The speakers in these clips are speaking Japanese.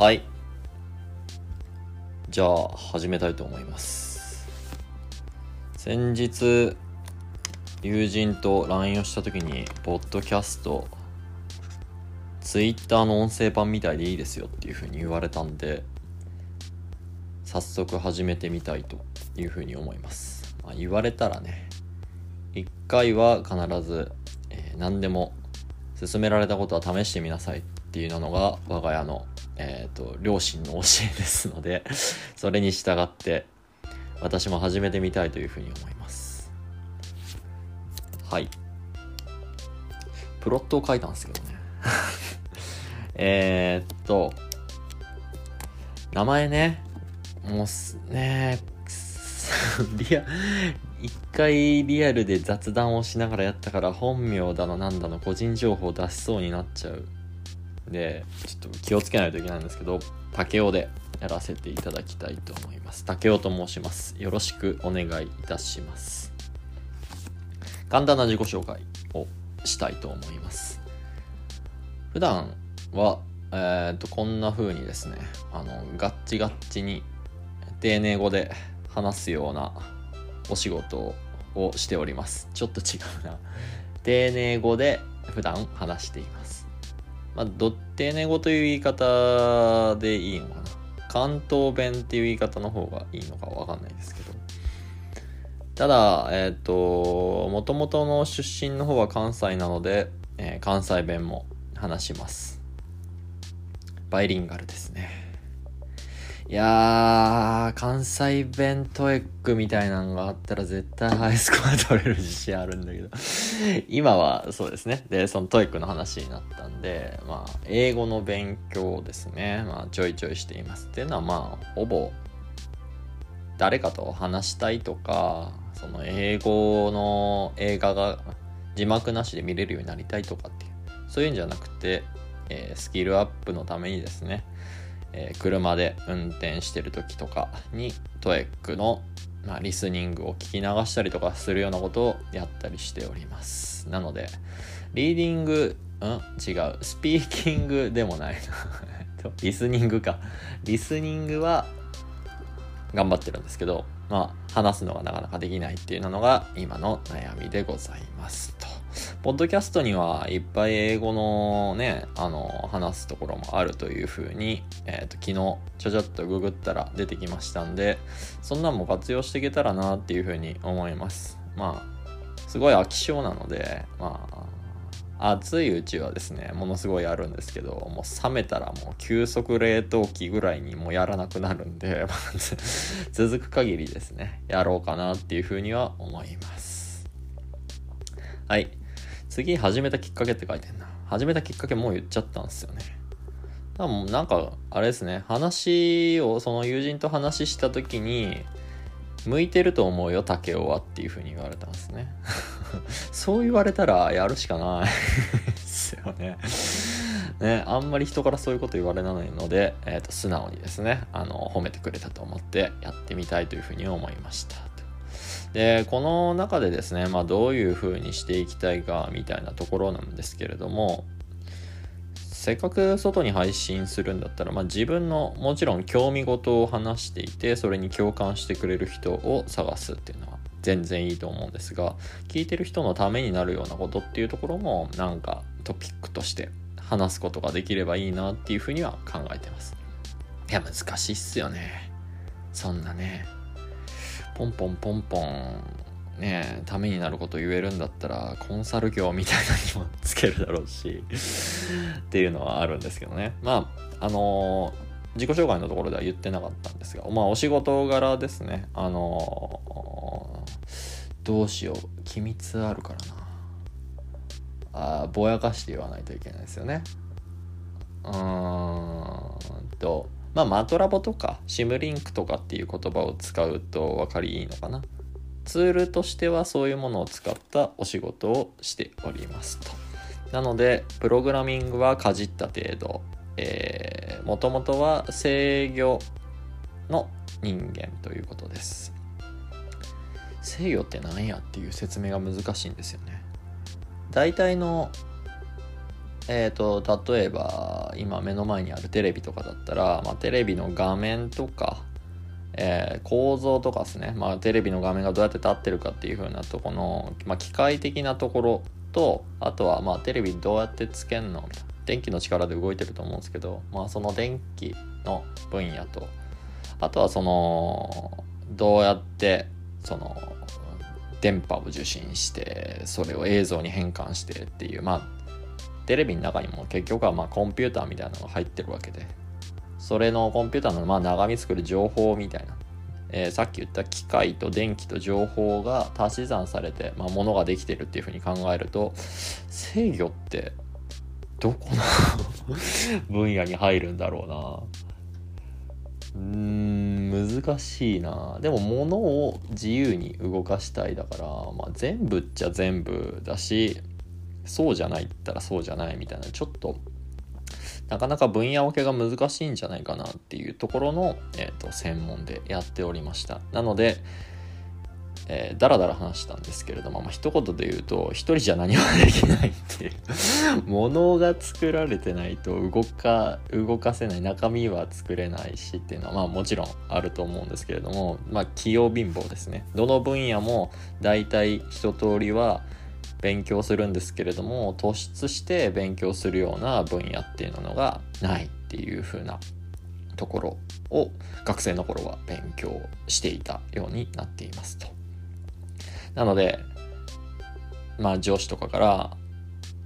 はい。じゃあ始めたいと思います。先日友人と LINE をした時にポッドキャスト Twitter の音声版みたいでいいですよっていうふうに言われたんで早速始めてみたいというふうに思います、まあ、言われたらね1回は必ず、えー、何でも勧められたことは試してみなさいっていうのが我が家の、えーと、両親の教えですので それに従って私も始めてみたいというふうに思います。はい。プロットを書いたんですけどね。えっと名前ねもうすね リア一回リアルで雑談をしながらやったから本名だのなんだの個人情報出しそうになっちゃう。でちょっと気をつけないといけないんですけど竹雄でやらせていただきたいと思います竹雄と申しますよろしくお願いいたします簡単な自己紹介をしたいと思います普段はえー、っとこんな風にですねあのガッチガッチに丁寧語で話すようなお仕事をしております。ちょっと違うな。丁寧語で普段話しています。まあ、ど丁寧語という言い方でいいのかな。関東弁っていう言い方の方がいいのかわかんないですけど。ただ、えっ、ー、と、もともとの出身の方は関西なので、えー、関西弁も話します。バイリンガルですね。いやー、関西弁トエックみたいなのがあったら絶対ハイスコア取れる自信あるんだけど 今はそうですね。で、そのトエックの話になったんで、まあ、英語の勉強ですね。まあ、ちょいちょいしています。っていうのはまあ、ほぼ、誰かと話したいとか、その英語の映画が字幕なしで見れるようになりたいとかっていう、そういうんじゃなくて、えー、スキルアップのためにですね、えー、車で運転してる時とかにトエックの、まあ、リスニングを聞き流したりとかするようなことをやったりしております。なのでリーディングん？違う。スピーキングでもないな リスニングか。リスニングは頑張ってるんですけどまあ話すのがなかなかできないっていうのが今の悩みでございますと。ポッドキャストにはいっぱい英語のね、あの、話すところもあるというふうに、えっ、ー、と、昨日、ちょちょっとググったら出てきましたんで、そんなんも活用していけたらなっていうふうに思います。まあ、すごい飽き性なので、まあ、暑いうちはですね、ものすごいあるんですけど、もう冷めたらもう急速冷凍機ぐらいにもうやらなくなるんで、続く限りですね、やろうかなっていうふうには思います。はい。次始めたきっかけって書いてんな。始めたきっかけもう言っちゃったんですよね。だもなんか、あれですね、話を、その友人と話した時に、向いてると思うよ、竹雄はっていう風に言われたんですね。そう言われたらやるしかないですよね。ね、あんまり人からそういうこと言われないので、えー、と素直にですね、あの、褒めてくれたと思ってやってみたいというふうに思いました。でこの中でですね、まあ、どういうふうにしていきたいかみたいなところなんですけれどもせっかく外に配信するんだったら、まあ、自分のもちろん興味事を話していてそれに共感してくれる人を探すっていうのは全然いいと思うんですが聞いてる人のためになるようなことっていうところもなんかトピックとして話すことができればいいなっていうふうには考えてます。いや難しいっすよね。そんなね。ポンポンポンポンねためになること言えるんだったらコンサル業みたいなにもつけるだろうしっていうのはあるんですけどね。まああのー、自己紹介のところでは言ってなかったんですがまあお仕事柄ですね。あのー、どうしよう。機密あるからな。あぼやかして言わないといけないですよね。うーんとまあ、マトラボとかシムリンクとかっていう言葉を使うと分かりいいのかな。ツールとしてはそういうものを使ったお仕事をしておりますと。なので、プログラミングはかじった程度、えー、もともとは制御の人間ということです。制御って何やっていう説明が難しいんですよね。大体のえーと、例えば今目の前にあるテレビとかだったら、まあ、テレビの画面とか、えー、構造とかですね、まあ、テレビの画面がどうやって立ってるかっていう風なとこの、まあ、機械的なところとあとはまあテレビどうやってつけんのみたいな電気の力で動いてると思うんですけど、まあ、その電気の分野とあとはそのどうやってその電波を受信してそれを映像に変換してっていうまあテレビの中にも結局はまコンピューターみたいなのが入ってるわけで。それのコンピューターのまあ長見作る情報みたいな、えー、さっき言った機械と電気と情報が足し算されて、まあ、ものができてるっていうふうに考えると制御ってどこの 分野に入るんだろうな。うーん難しいな。でも物を自由に動かしたいだから、まあ、全部っちゃ全部だしそうじゃないったらそうじゃないみたいなちょっとなかなか分野分けが難しいんじゃないかなっていうところの、えーと、専門でやっておりました。なので、えー、だらだら話したんですけれども、まあ、一言で言うと一人じゃ何もできないっていうものが作られてないと動か動かせない中身は作れないしっていうのはまあもちろんあると思うんですけれどもまあ器用貧乏ですね。どの分野も大体一通りは勉強するんですけれども突出して勉強するような分野っていうのがないっていう風なところを学生の頃は勉強していたようになっていますと。なのでまあ上司とかから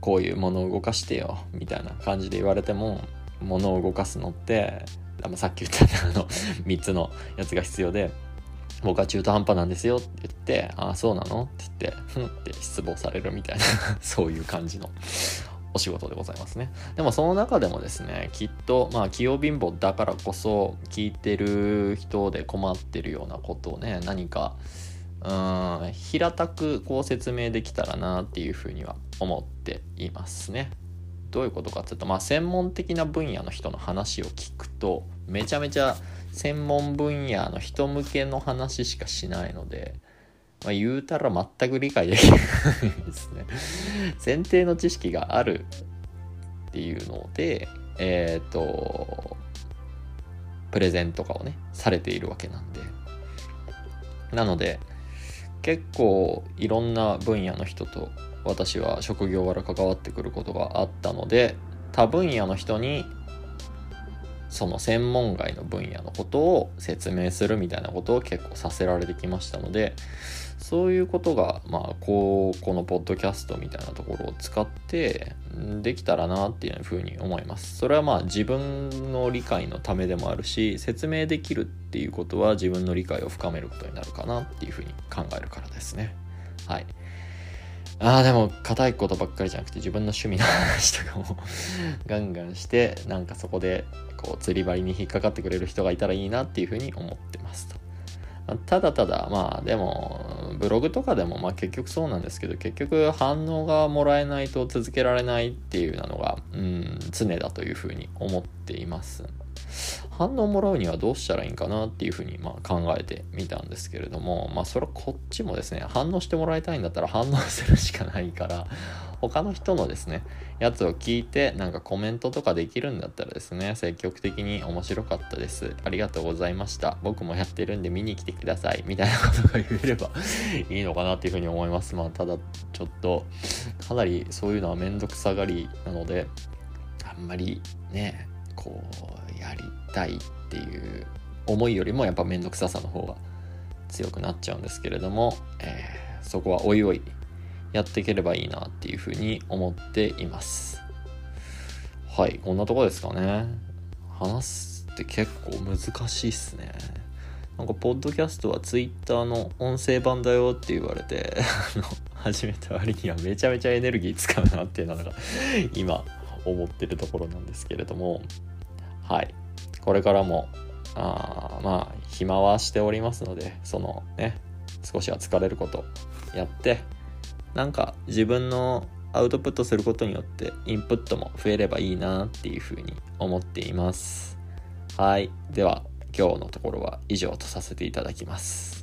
こういうものを動かしてよみたいな感じで言われてもものを動かすのってさっき言ったあの3つのやつが必要で僕は中途半端なんですよって言って、ああ、そうなの？って言って、ふんって失望されるみたいな そういう感じのお仕事でございますね。でもその中でもですね、きっと、まあ、器用貧乏だからこそ、聞いてる人で困ってるようなことをね、何か、うん、平たくこう説明できたらなっていうふうには思っていますね。どういうことかっていうと、まあ、専門的な分野の人の話を聞くと、めちゃめちゃ専門分野の人向けの話しかしないので、まあ、言うたら全く理解できないですね。前提の知識があるっていうので、えっ、ー、と、プレゼンとかをね、されているわけなんで。なので、結構いろんな分野の人と私は職業柄関わってくることがあったので、他分野の人にその専門外の分野のことを説明するみたいなことを結構させられてきましたのでそういうことがまあこうこのポッドキャストみたいなところを使ってできたらなっていうふうに思います。それはまあ自分の理解のためでもあるし説明できるっていうことは自分の理解を深めることになるかなっていうふうに考えるからですね。はい。ああ、でも、硬いことばっかりじゃなくて、自分の趣味の話とかもガンガンして、なんかそこで、こう、釣り針に引っかかってくれる人がいたらいいなっていうふうに思ってますと。ただただ、まあ、でも、ブログとかでも、まあ結局そうなんですけど、結局反応がもらえないと続けられないっていうのが、うん、常だというふうに思っています。反応もらうにはどうしたらいいんかなっていうふうにまあ考えてみたんですけれどもまあそれはこっちもですね反応してもらいたいんだったら 反応するしかないから 他の人のですねやつを聞いてなんかコメントとかできるんだったらですね積極的に面白かったです。ありがとうございました。僕もやってるんで見に来てください。みたいなことが言えれば いいのかなっていうふうに思います。まあただちょっとかなりそういうのはめんどくさがりなのであんまりねたいっていう思いよりもやっぱ面倒くささの方が強くなっちゃうんですけれども、えー、そこはおいおいやっていければいいなっていうふうに思っています。はいこんなとこですかね。話すって結構難しいっすね。なんかポッドキャストは Twitter の音声版だよって言われて 始めた割にはめちゃめちゃエネルギー使うなっていうのが今思ってるところなんですけれども。はい。これからもあまあ暇はしておりますのでそのね少しは疲れることやってなんか自分のアウトプットすることによってインプットも増えればいいなっていうふうに思っています。はい。では今日のところは以上とさせていただきます。